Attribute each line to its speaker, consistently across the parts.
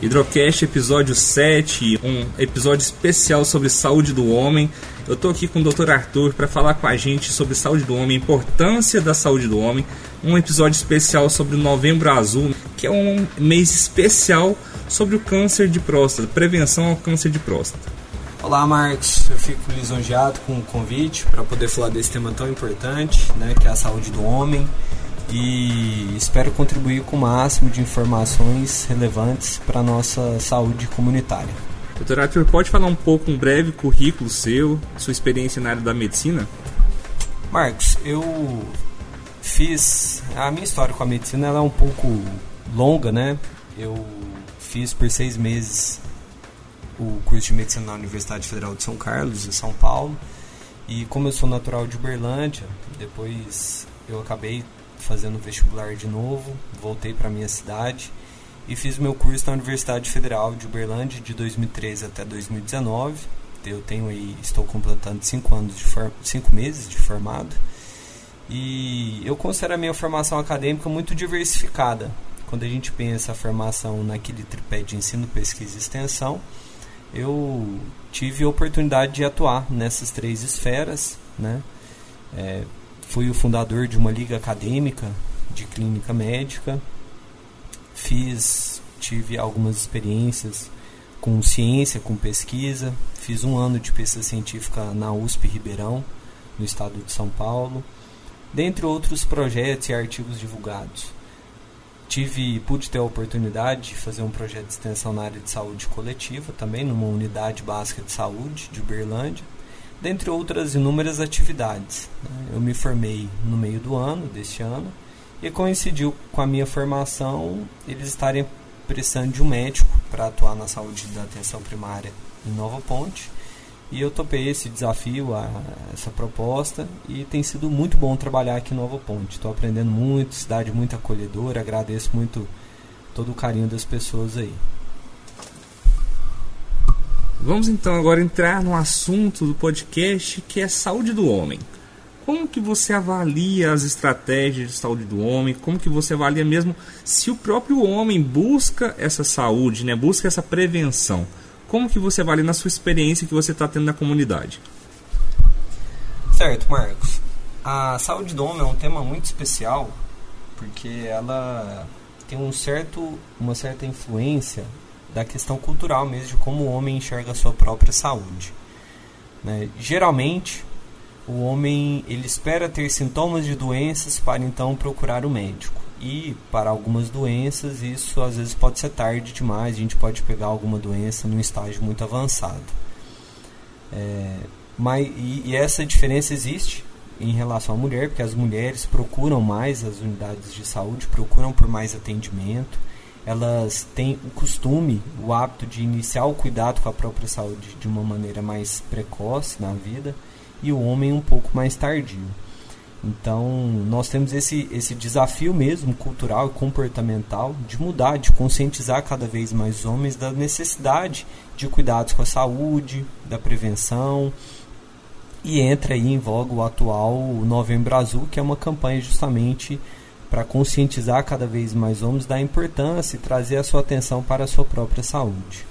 Speaker 1: Hidrocast episódio 7, um episódio especial sobre saúde do homem. Eu estou aqui com o Dr. Arthur para falar com a gente sobre saúde do homem, importância da saúde do homem. Um episódio especial sobre o Novembro Azul, que é um mês especial sobre o câncer de próstata, prevenção ao câncer de próstata.
Speaker 2: Olá, Marcos. Eu fico lisonjeado com o convite para poder falar desse tema tão importante, né, que é a saúde do homem e espero contribuir com o máximo de informações relevantes para a nossa saúde comunitária.
Speaker 1: Doutor Arthur, pode falar um pouco, um breve currículo seu, sua experiência na área da medicina?
Speaker 2: Marcos, eu fiz. A minha história com a medicina é um pouco longa, né? Eu fiz por seis meses o curso de medicina na Universidade Federal de São Carlos, em São Paulo. E como eu sou natural de Uberlândia, depois eu acabei fazendo vestibular de novo, voltei para minha cidade e fiz meu curso na Universidade Federal de Uberlândia de 2013 até 2019. Eu tenho aí, estou completando cinco anos de cinco meses de formado e eu considero a minha formação acadêmica muito diversificada. Quando a gente pensa a formação naquele tripé de ensino, pesquisa e extensão, eu tive a oportunidade de atuar nessas três esferas, né? É, fui o fundador de uma liga acadêmica de clínica médica. Fiz, tive algumas experiências com ciência, com pesquisa. Fiz um ano de pesquisa científica na USP Ribeirão, no estado de São Paulo, dentre outros projetos e artigos divulgados. Tive, pude ter a oportunidade de fazer um projeto de extensão na área de saúde coletiva, também numa unidade básica de saúde de Uberlândia dentre outras inúmeras atividades. Né? Eu me formei no meio do ano, deste ano, e coincidiu com a minha formação eles estarem precisando de um médico para atuar na saúde da atenção primária em Nova Ponte. E eu topei esse desafio, a, essa proposta, e tem sido muito bom trabalhar aqui em Nova Ponte. Estou aprendendo muito, cidade muito acolhedora, agradeço muito todo o carinho das pessoas aí.
Speaker 1: Vamos então agora entrar no assunto do podcast que é saúde do homem. Como que você avalia as estratégias de saúde do homem? Como que você avalia mesmo se o próprio homem busca essa saúde, né? Busca essa prevenção? Como que você avalia na sua experiência que você está tendo na comunidade?
Speaker 2: Certo, Marcos. A saúde do homem é um tema muito especial porque ela tem um certo, uma certa influência da questão cultural mesmo, de como o homem enxerga a sua própria saúde. Né? Geralmente, o homem ele espera ter sintomas de doenças para então procurar o médico. E para algumas doenças isso às vezes pode ser tarde demais, a gente pode pegar alguma doença num estágio muito avançado. É, mas, e, e essa diferença existe em relação à mulher, porque as mulheres procuram mais as unidades de saúde, procuram por mais atendimento, elas têm o costume, o hábito de iniciar o cuidado com a própria saúde de uma maneira mais precoce na vida e o homem um pouco mais tardio. Então, nós temos esse, esse desafio mesmo cultural e comportamental de mudar, de conscientizar cada vez mais homens da necessidade de cuidados com a saúde, da prevenção. E entra aí em voga o atual Novembro Azul, que é uma campanha justamente para conscientizar cada vez mais homens da importância e trazer a sua atenção para a sua própria saúde.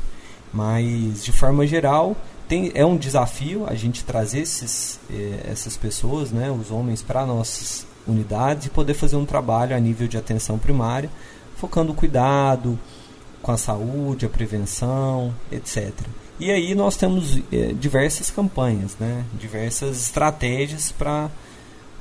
Speaker 2: Mas, de forma geral, tem, é um desafio a gente trazer esses, eh, essas pessoas, né, os homens, para nossas unidades e poder fazer um trabalho a nível de atenção primária, focando o cuidado com a saúde, a prevenção, etc. E aí nós temos eh, diversas campanhas, né, diversas estratégias para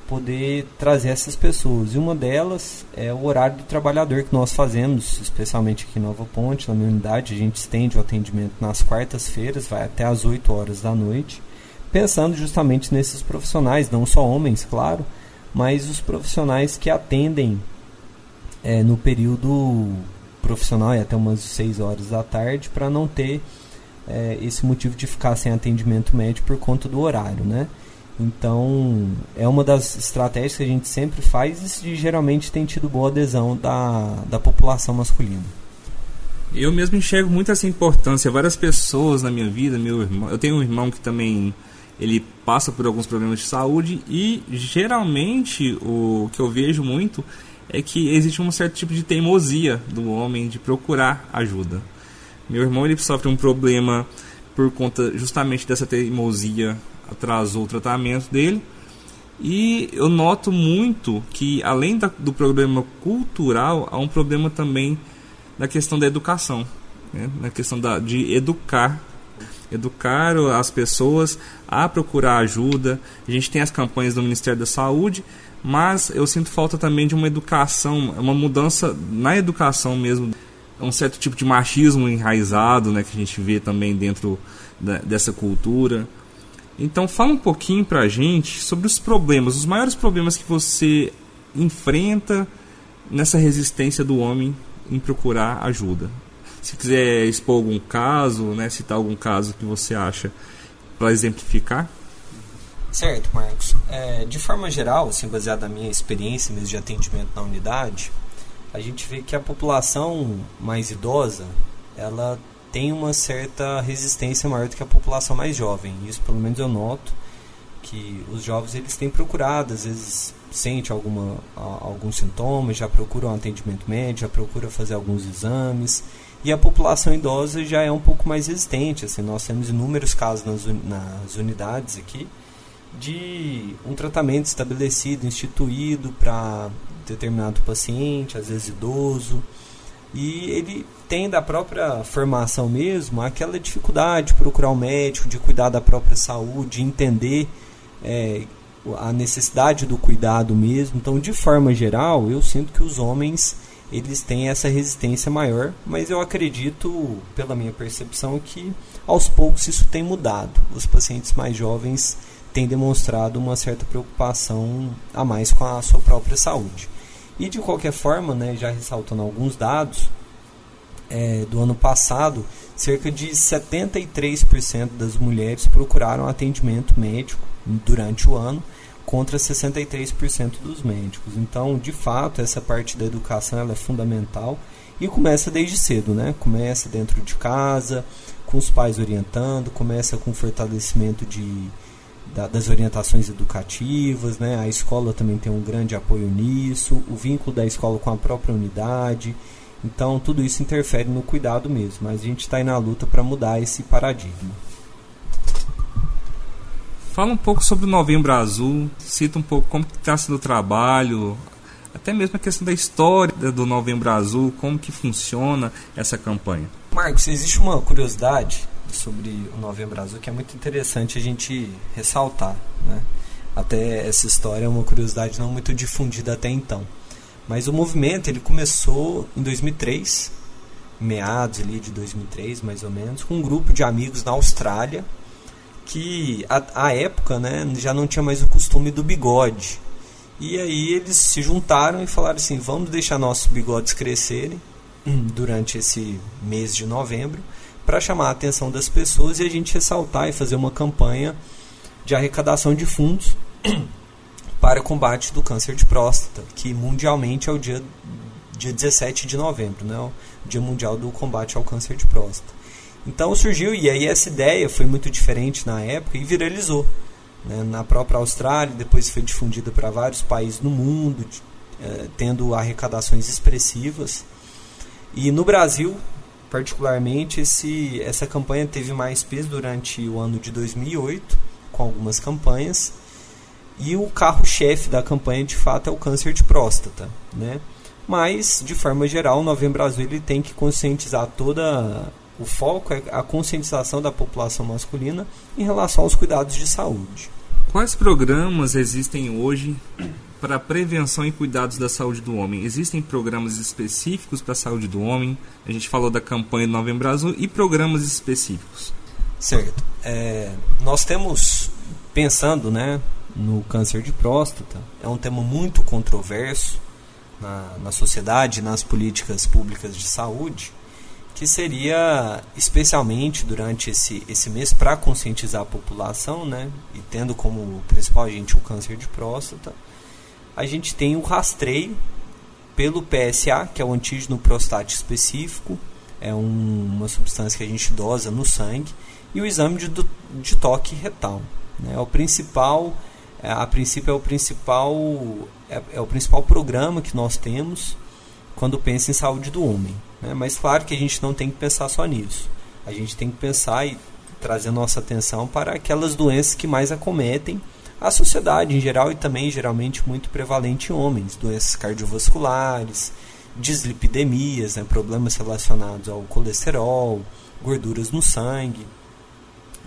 Speaker 2: poder trazer essas pessoas. E uma delas é o horário do trabalhador que nós fazemos, especialmente aqui em Nova Ponte, na minha unidade. A gente estende o atendimento nas quartas-feiras, vai até às 8 horas da noite, pensando justamente nesses profissionais, não só homens, claro, mas os profissionais que atendem é, no período profissional e até umas 6 horas da tarde, para não ter é, esse motivo de ficar sem atendimento médio por conta do horário, né? Então, é uma das estratégias que a gente sempre faz e geralmente tem tido boa adesão da, da população masculina.
Speaker 1: Eu mesmo enxergo muito essa importância. Várias pessoas na minha vida, meu irmão, eu tenho um irmão que também ele passa por alguns problemas de saúde e geralmente o que eu vejo muito é que existe um certo tipo de teimosia do homem de procurar ajuda. Meu irmão ele sofre um problema por conta justamente dessa teimosia, atrasou o tratamento dele. E eu noto muito que, além da, do problema cultural, há um problema também na questão da educação, né? na questão da, de educar educar as pessoas a procurar ajuda. A gente tem as campanhas do Ministério da Saúde, mas eu sinto falta também de uma educação, uma mudança na educação mesmo, um certo tipo de machismo enraizado, né, que a gente vê também dentro da, dessa cultura. Então fala um pouquinho pra gente sobre os problemas, os maiores problemas que você enfrenta nessa resistência do homem em procurar ajuda. Se quiser expor algum caso, né, citar algum caso que você acha para exemplificar.
Speaker 2: Certo, Marcos. É, de forma geral, assim, baseado na minha experiência mesmo de atendimento na unidade, a gente vê que a população mais idosa, ela tem uma certa resistência maior do que a população mais jovem. Isso, pelo menos, eu noto que os jovens eles têm procurado, às vezes sente alguma algum sintoma, já procuram um atendimento médico, já procura fazer alguns exames e a população idosa já é um pouco mais resistente. Assim, nós temos inúmeros casos nas, nas unidades aqui de um tratamento estabelecido, instituído para determinado paciente, às vezes idoso, e ele tem da própria formação mesmo aquela dificuldade de procurar um médico, de cuidar da própria saúde, de entender é, a necessidade do cuidado mesmo. Então, de forma geral, eu sinto que os homens eles têm essa resistência maior, mas eu acredito, pela minha percepção, que aos poucos isso tem mudado. Os pacientes mais jovens têm demonstrado uma certa preocupação a mais com a sua própria saúde. E de qualquer forma, né, já ressaltando alguns dados, é, do ano passado, cerca de 73% das mulheres procuraram atendimento médico durante o ano, contra 63% dos médicos. Então, de fato, essa parte da educação ela é fundamental e começa desde cedo, né? Começa dentro de casa, com os pais orientando, começa com o fortalecimento de, da, das orientações educativas, né? A escola também tem um grande apoio nisso, o vínculo da escola com a própria unidade. Então, tudo isso interfere no cuidado mesmo, mas a gente está aí na luta para mudar esse paradigma.
Speaker 1: Fala um pouco sobre o Novembro Azul, cita um pouco como está sendo o trabalho, até mesmo a questão da história do Novembro Azul, como que funciona essa campanha.
Speaker 2: Marcos, existe uma curiosidade sobre o Novembro Azul que é muito interessante a gente ressaltar, né? Até essa história é uma curiosidade não muito difundida até então. Mas o movimento ele começou em 2003, meados ali de 2003 mais ou menos, com um grupo de amigos na Austrália que a, época né, já não tinha mais o costume do bigode. E aí eles se juntaram e falaram assim: vamos deixar nossos bigodes crescerem durante esse mês de novembro para chamar a atenção das pessoas e a gente ressaltar e fazer uma campanha de arrecadação de fundos para combate do câncer de próstata, que mundialmente é o dia, dia 17 de novembro, né? o Dia Mundial do Combate ao Câncer de Próstata. Então surgiu, e aí essa ideia foi muito diferente na época e viralizou. Né? Na própria Austrália, depois foi difundida para vários países no mundo, é, tendo arrecadações expressivas. E no Brasil, particularmente, esse, essa campanha teve mais peso durante o ano de 2008, com algumas campanhas. E o carro-chefe da campanha, de fato, é o câncer de próstata. Né? Mas, de forma geral, o Novembro Azul ele tem que conscientizar toda o foco é a conscientização da população masculina em relação aos cuidados de saúde.
Speaker 1: Quais programas existem hoje para prevenção e cuidados da saúde do homem? Existem programas específicos para a saúde do homem? A gente falou da campanha do Novembro Azul e programas específicos.
Speaker 2: Certo. É, nós temos, pensando né, no câncer de próstata, é um tema muito controverso na, na sociedade, nas políticas públicas de saúde que seria especialmente durante esse, esse mês para conscientizar a população, né, e tendo como principal agente o câncer de próstata, a gente tem o rastreio pelo PSA, que é o antígeno prostático específico, é um, uma substância que a gente dosa no sangue, e o exame de, de toque retal. Né, é o principal, é, a princípio é o principal, é, é o principal programa que nós temos quando pensa em saúde do homem. Né? Mas claro que a gente não tem que pensar só nisso. A gente tem que pensar e trazer nossa atenção para aquelas doenças que mais acometem a sociedade em geral e também geralmente muito prevalente em homens, doenças cardiovasculares, dislipidemias, né, problemas relacionados ao colesterol, gorduras no sangue.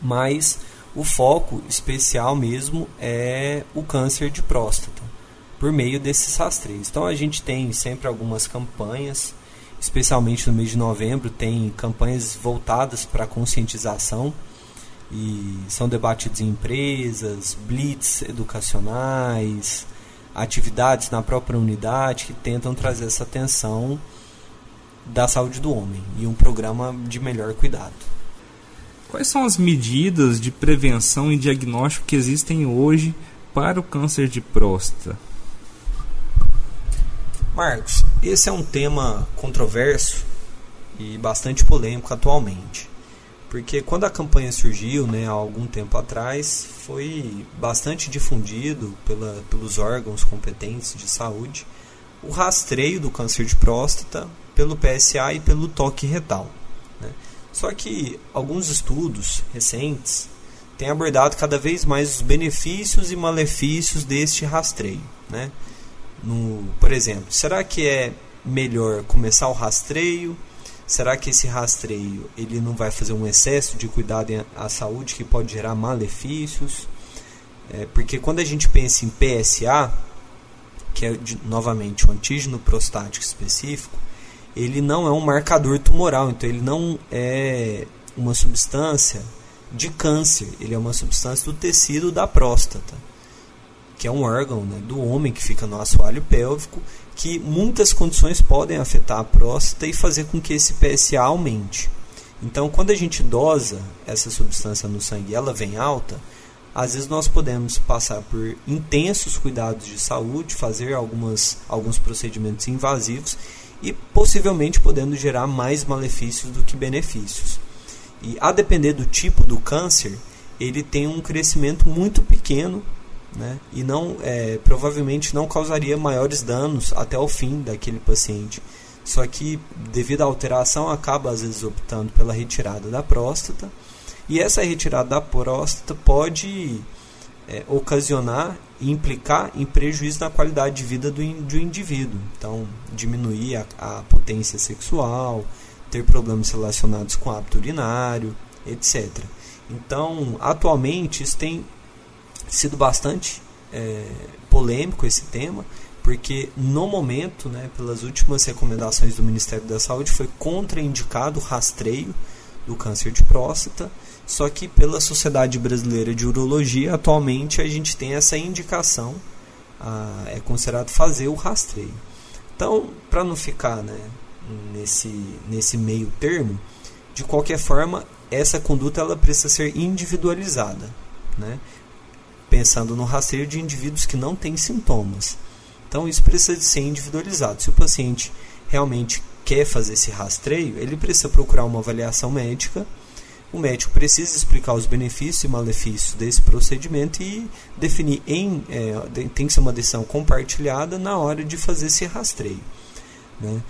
Speaker 2: Mas o foco especial mesmo é o câncer de próstata, por meio desses rastreios. Então a gente tem sempre algumas campanhas, especialmente no mês de novembro, tem campanhas voltadas para conscientização e são debatidos em empresas, blitz educacionais, atividades na própria unidade que tentam trazer essa atenção da saúde do homem e um programa de melhor cuidado.
Speaker 1: Quais são as medidas de prevenção e diagnóstico que existem hoje para o câncer de próstata?
Speaker 2: Marcos, esse é um tema controverso e bastante polêmico atualmente. Porque quando a campanha surgiu, né, há algum tempo atrás, foi bastante difundido pela, pelos órgãos competentes de saúde o rastreio do câncer de próstata pelo PSA e pelo toque retal. Né? Só que alguns estudos recentes têm abordado cada vez mais os benefícios e malefícios deste rastreio. Né? No, por exemplo, será que é melhor começar o rastreio Será que esse rastreio ele não vai fazer um excesso de cuidado à saúde que pode gerar malefícios? É, porque quando a gente pensa em PSA, que é de, novamente um antígeno prostático específico, ele não é um marcador tumoral, então ele não é uma substância de câncer, ele é uma substância do tecido da próstata, que é um órgão né, do homem que fica no assoalho pélvico que muitas condições podem afetar a próstata e fazer com que esse PSA aumente. Então, quando a gente dosa essa substância no sangue ela vem alta, às vezes nós podemos passar por intensos cuidados de saúde, fazer algumas, alguns procedimentos invasivos e possivelmente podendo gerar mais malefícios do que benefícios. E a depender do tipo do câncer, ele tem um crescimento muito pequeno né? e não é, provavelmente não causaria maiores danos até o fim daquele paciente. Só que devido à alteração acaba às vezes optando pela retirada da próstata e essa retirada da próstata pode é, ocasionar e implicar em prejuízo na qualidade de vida do, do indivíduo. Então, diminuir a, a potência sexual, ter problemas relacionados com hábito urinário, etc. Então, atualmente, isso tem sido bastante é, polêmico esse tema, porque no momento, né, pelas últimas recomendações do Ministério da Saúde, foi contraindicado o rastreio do câncer de próstata, só que pela Sociedade Brasileira de Urologia, atualmente a gente tem essa indicação, a, é considerado fazer o rastreio. Então, para não ficar né, nesse, nesse meio termo, de qualquer forma, essa conduta ela precisa ser individualizada. Né? Pensando no rastreio de indivíduos que não têm sintomas. Então isso precisa ser individualizado. Se o paciente realmente quer fazer esse rastreio, ele precisa procurar uma avaliação médica. O médico precisa explicar os benefícios e malefícios desse procedimento e definir em é, tem que ser uma decisão compartilhada na hora de fazer esse rastreio. Né?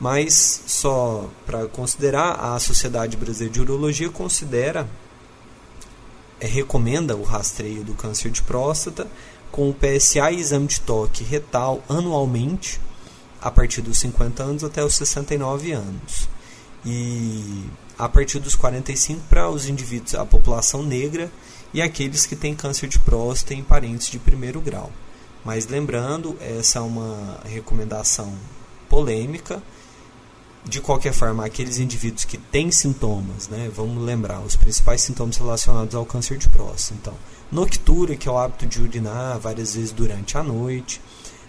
Speaker 2: Mas só para considerar, a Sociedade Brasileira de Urologia considera recomenda o rastreio do câncer de próstata com o PSA e exame de toque retal anualmente a partir dos 50 anos até os 69 anos. E a partir dos 45 para os indivíduos, a população negra e aqueles que têm câncer de próstata em parentes de primeiro grau. Mas lembrando, essa é uma recomendação polêmica de qualquer forma, aqueles indivíduos que têm sintomas, né, vamos lembrar, os principais sintomas relacionados ao câncer de próstata. Então, noctura, que é o hábito de urinar várias vezes durante a noite,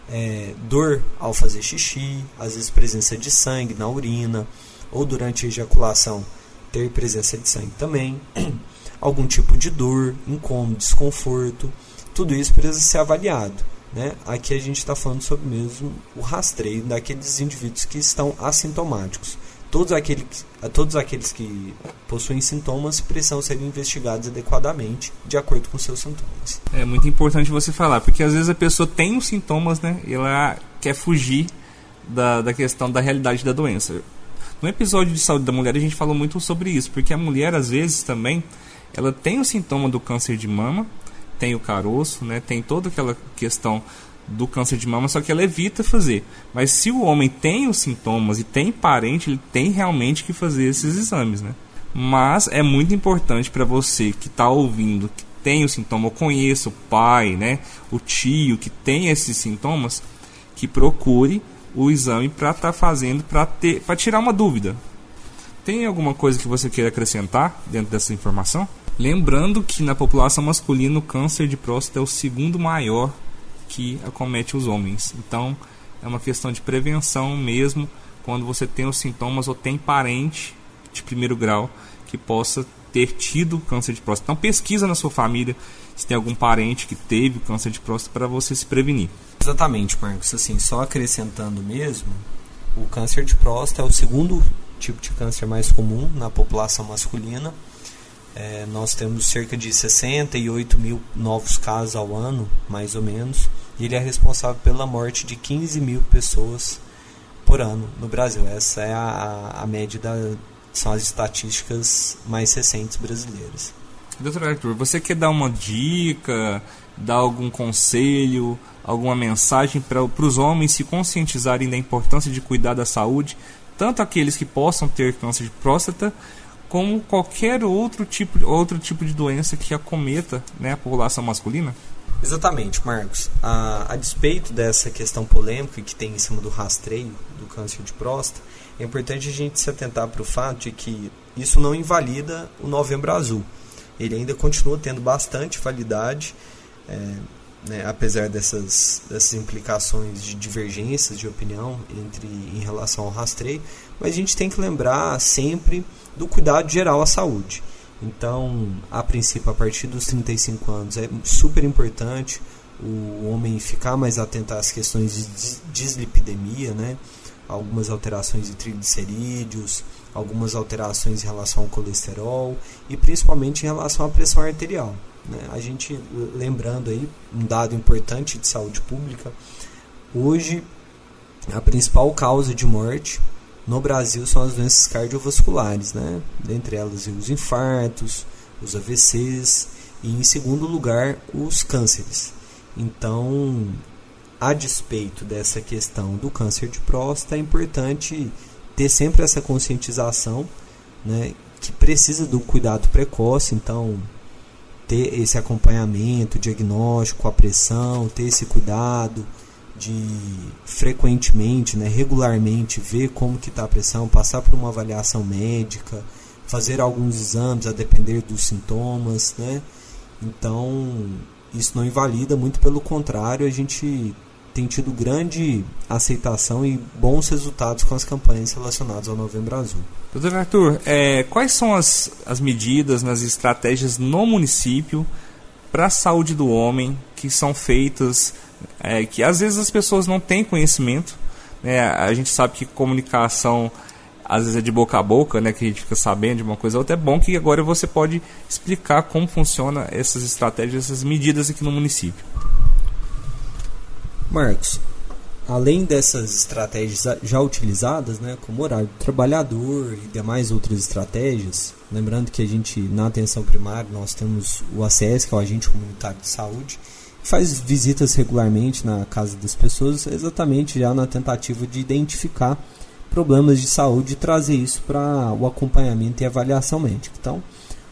Speaker 2: é, dor ao fazer xixi, às vezes presença de sangue na urina, ou durante a ejaculação ter presença de sangue também, algum tipo de dor, incômodo, desconforto, tudo isso precisa ser avaliado. Né? Aqui a gente está falando sobre mesmo o rastreio daqueles indivíduos que estão assintomáticos. Todos aqueles, todos aqueles que possuem sintomas precisam ser investigados adequadamente de acordo com seus sintomas.
Speaker 1: É muito importante você falar, porque às vezes a pessoa tem os sintomas né, e ela quer fugir da, da questão da realidade da doença. No episódio de saúde da mulher a gente falou muito sobre isso, porque a mulher às vezes também ela tem o sintoma do câncer de mama, tem o caroço, né, tem toda aquela questão do câncer de mama, só que ela evita fazer. Mas se o homem tem os sintomas e tem parente, ele tem realmente que fazer esses exames, né? Mas é muito importante para você que está ouvindo, que tem o sintoma, ou conheça o pai, né, o tio que tem esses sintomas, que procure o exame para estar tá fazendo, para tirar uma dúvida. Tem alguma coisa que você queira acrescentar dentro dessa informação? Lembrando que na população masculina o câncer de próstata é o segundo maior que acomete os homens. Então é uma questão de prevenção mesmo quando você tem os sintomas ou tem parente de primeiro grau que possa ter tido câncer de próstata. Então pesquisa na sua família se tem algum parente que teve câncer de próstata para você se prevenir.
Speaker 2: Exatamente, Marcos. Assim, só acrescentando mesmo, o câncer de próstata é o segundo tipo de câncer mais comum na população masculina é, nós temos cerca de 68 mil novos casos ao ano, mais ou menos, e ele é responsável pela morte de 15 mil pessoas por ano no Brasil. Essa é a, a média da, são as estatísticas mais recentes brasileiras.
Speaker 1: Doutor Arthur, você quer dar uma dica, dar algum conselho, alguma mensagem para os homens se conscientizarem da importância de cuidar da saúde, tanto aqueles que possam ter câncer de próstata, como qualquer outro tipo, outro tipo de doença que acometa né, a população masculina?
Speaker 2: Exatamente, Marcos. A, a despeito dessa questão polêmica que tem em cima do rastreio do câncer de próstata, é importante a gente se atentar para o fato de que isso não invalida o Novembro Azul. Ele ainda continua tendo bastante validade, é, né, apesar dessas, dessas implicações de divergências de opinião entre em relação ao rastreio, mas a gente tem que lembrar sempre do cuidado geral à saúde. Então, a princípio, a partir dos 35 anos, é super importante o homem ficar mais atento às questões de dislipidemia, né? algumas alterações de triglicerídeos, algumas alterações em relação ao colesterol e principalmente em relação à pressão arterial. Né? A gente, lembrando aí, um dado importante de saúde pública, hoje a principal causa de morte no Brasil são as doenças cardiovasculares, né? dentre elas os infartos, os AVCs e, em segundo lugar, os cânceres. Então, a despeito dessa questão do câncer de próstata, é importante ter sempre essa conscientização né, que precisa do cuidado precoce, então ter esse acompanhamento, diagnóstico, a pressão, ter esse cuidado, de frequentemente, né, regularmente ver como que está a pressão, passar por uma avaliação médica, fazer alguns exames a depender dos sintomas, né? Então, isso não invalida, muito pelo contrário, a gente tem tido grande aceitação e bons resultados com as campanhas relacionadas ao Novembro Azul.
Speaker 1: Doutor Arthur, é, quais são as, as medidas, nas estratégias no município para a saúde do homem que são feitas é, que às vezes as pessoas não têm conhecimento. Né? A gente sabe que comunicação às vezes é de boca a boca, né, que a gente fica sabendo de uma coisa ou outra. É bom que agora você pode explicar como funciona essas estratégias, essas medidas aqui no município.
Speaker 2: Marcos, além dessas estratégias já utilizadas, né, como horário do trabalhador e demais outras estratégias, lembrando que a gente na atenção primária nós temos o ACS, que é o agente comunitário de saúde, faz visitas regularmente na casa das pessoas, exatamente já na tentativa de identificar problemas de saúde e trazer isso para o acompanhamento e avaliação médica. Então,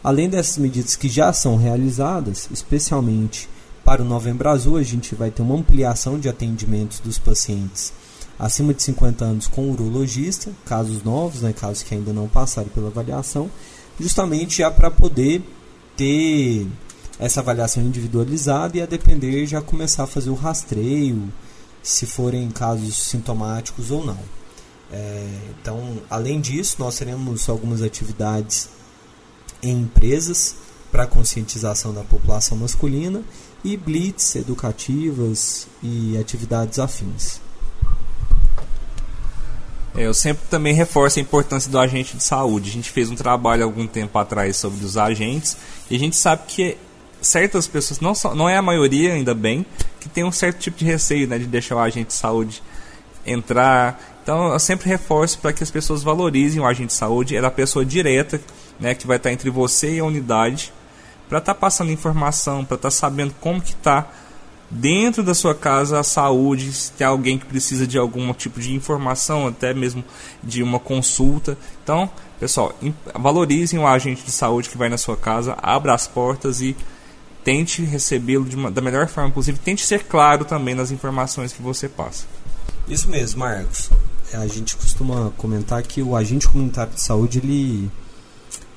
Speaker 2: além dessas medidas que já são realizadas, especialmente para o Novembro Azul, a gente vai ter uma ampliação de atendimentos dos pacientes acima de 50 anos com urologista, casos novos, né, casos que ainda não passaram pela avaliação, justamente já para poder ter essa avaliação individualizada e a depender já começar a fazer o rastreio, se forem casos sintomáticos ou não. É, então, além disso, nós teremos algumas atividades em empresas para conscientização da população masculina e blitz educativas e atividades afins.
Speaker 1: É, eu sempre também reforço a importância do agente de saúde. A gente fez um trabalho algum tempo atrás sobre os agentes e a gente sabe que certas pessoas, não, só, não é a maioria, ainda bem, que tem um certo tipo de receio né, de deixar o agente de saúde entrar. Então eu sempre reforço para que as pessoas valorizem o agente de saúde, é a pessoa direta né, que vai estar entre você e a unidade, para estar tá passando informação, para estar tá sabendo como que está dentro da sua casa a saúde, se tem alguém que precisa de algum tipo de informação, até mesmo de uma consulta. Então, pessoal, valorizem o agente de saúde que vai na sua casa, abra as portas e tente recebê-lo da melhor forma possível. Tente ser claro também nas informações que você passa.
Speaker 2: Isso mesmo, Marcos. A gente costuma comentar que o agente comunitário de saúde ele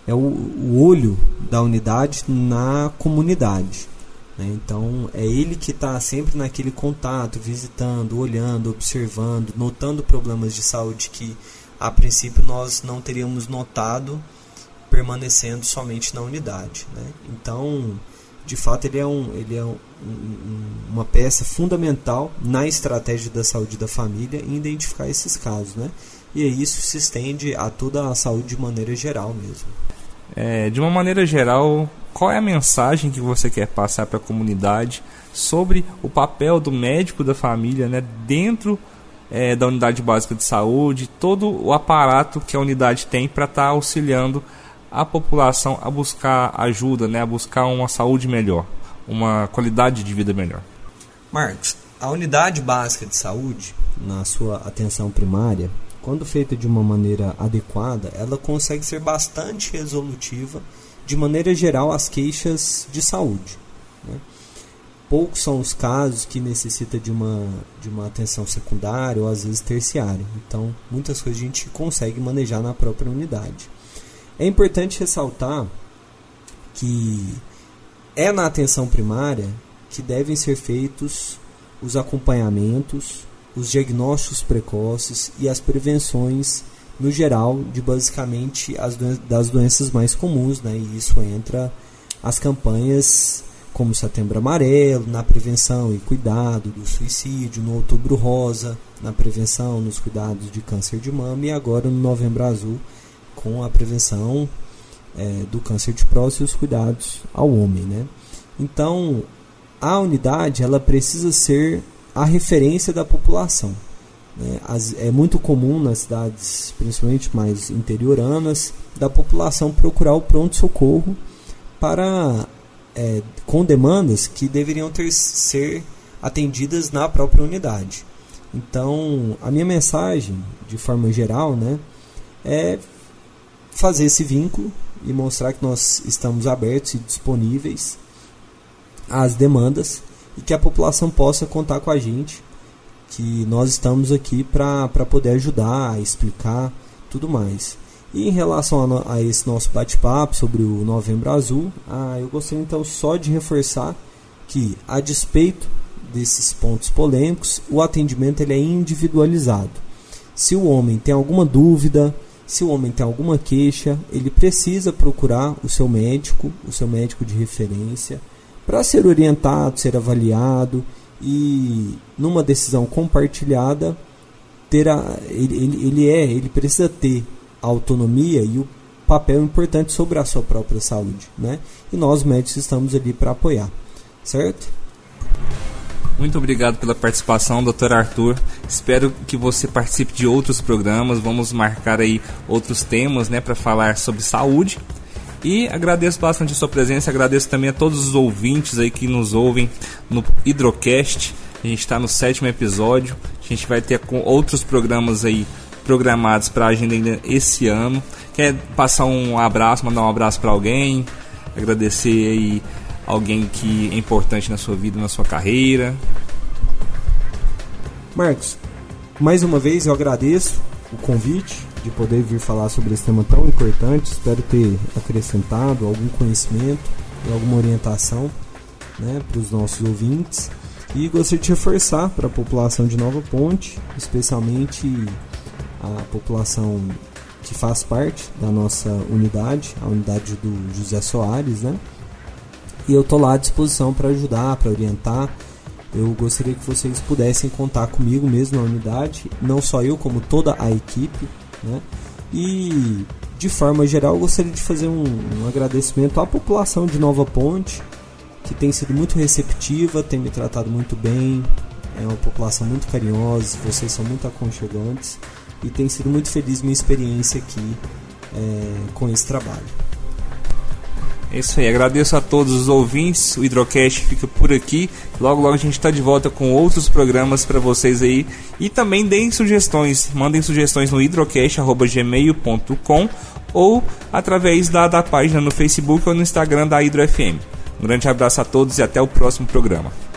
Speaker 2: é o, o olho da unidade na comunidade. Né? Então é ele que está sempre naquele contato, visitando, olhando, observando, notando problemas de saúde que a princípio nós não teríamos notado permanecendo somente na unidade. Né? Então, de fato, ele é, um, ele é um, um, uma peça fundamental na estratégia da saúde da família em identificar esses casos. Né? E isso se estende a toda a saúde de maneira geral mesmo.
Speaker 1: É, de uma maneira geral, qual é a mensagem que você quer passar para a comunidade sobre o papel do médico da família né, dentro é, da unidade básica de saúde, todo o aparato que a unidade tem para estar tá auxiliando a população a buscar ajuda, né, a buscar uma saúde melhor, uma qualidade de vida melhor.
Speaker 2: Marcos, a unidade básica de saúde, na sua atenção primária, quando feita de uma maneira adequada, ela consegue ser bastante resolutiva, de maneira geral, às queixas de saúde. Né? Poucos são os casos que necessita de uma, de uma atenção secundária ou às vezes terciária. Então, muitas coisas a gente consegue manejar na própria unidade. É importante ressaltar que é na atenção primária que devem ser feitos os acompanhamentos, os diagnósticos precoces e as prevenções no geral de basicamente as doen das doenças mais comuns, né? E isso entra as campanhas como Setembro Amarelo, na prevenção e cuidado do suicídio, no Outubro Rosa, na prevenção, nos cuidados de câncer de mama e agora no Novembro Azul com a prevenção é, do câncer de próstata e os cuidados ao homem, né? Então, a unidade ela precisa ser a referência da população. Né? As, é muito comum nas cidades, principalmente mais interioranas, da população procurar o pronto-socorro para é, com demandas que deveriam ter ser atendidas na própria unidade. Então, a minha mensagem, de forma geral, né, é fazer esse vínculo e mostrar que nós estamos abertos e disponíveis às demandas e que a população possa contar com a gente, que nós estamos aqui para poder ajudar, explicar tudo mais. E em relação a, a esse nosso bate-papo sobre o Novembro Azul, ah, eu gostaria então só de reforçar que, a despeito desses pontos polêmicos, o atendimento ele é individualizado. Se o homem tem alguma dúvida, se o homem tem alguma queixa, ele precisa procurar o seu médico, o seu médico de referência, para ser orientado, ser avaliado e numa decisão compartilhada ele, ele, ele é ele precisa ter autonomia e o papel importante sobre a sua própria saúde, né? E nós médicos estamos ali para apoiar, certo?
Speaker 1: Muito obrigado pela participação, Dr. Arthur. Espero que você participe de outros programas. Vamos marcar aí outros temas, né, para falar sobre saúde. E agradeço bastante a sua presença, agradeço também a todos os ouvintes aí que nos ouvem no Hidrocast. A gente está no sétimo episódio. A gente vai ter com outros programas aí programados para a agenda ainda esse ano. Quer passar um abraço, mandar um abraço para alguém, agradecer aí alguém que é importante na sua vida, na sua carreira.
Speaker 2: Marcos, mais uma vez eu agradeço o convite de poder vir falar sobre esse tema tão importante. Espero ter acrescentado algum conhecimento e alguma orientação né, para os nossos ouvintes. E gostaria de reforçar para a população de Nova Ponte, especialmente a população que faz parte da nossa unidade, a unidade do José Soares, né? E eu estou lá à disposição para ajudar, para orientar. Eu gostaria que vocês pudessem contar comigo mesmo na unidade, não só eu, como toda a equipe, né? E de forma geral, gostaria de fazer um, um agradecimento à população de Nova Ponte, que tem sido muito receptiva, tem me tratado muito bem, é uma população muito carinhosa, vocês são muito aconchegantes e tem sido muito feliz minha experiência aqui é, com esse trabalho.
Speaker 1: É isso aí, agradeço a todos os ouvintes. O Hidrocast fica por aqui. Logo, logo a gente está de volta com outros programas para vocês aí. E também deem sugestões, mandem sugestões no hidrocast.gmail.com ou através da, da página no Facebook ou no Instagram da Hidro FM. Um grande abraço a todos e até o próximo programa.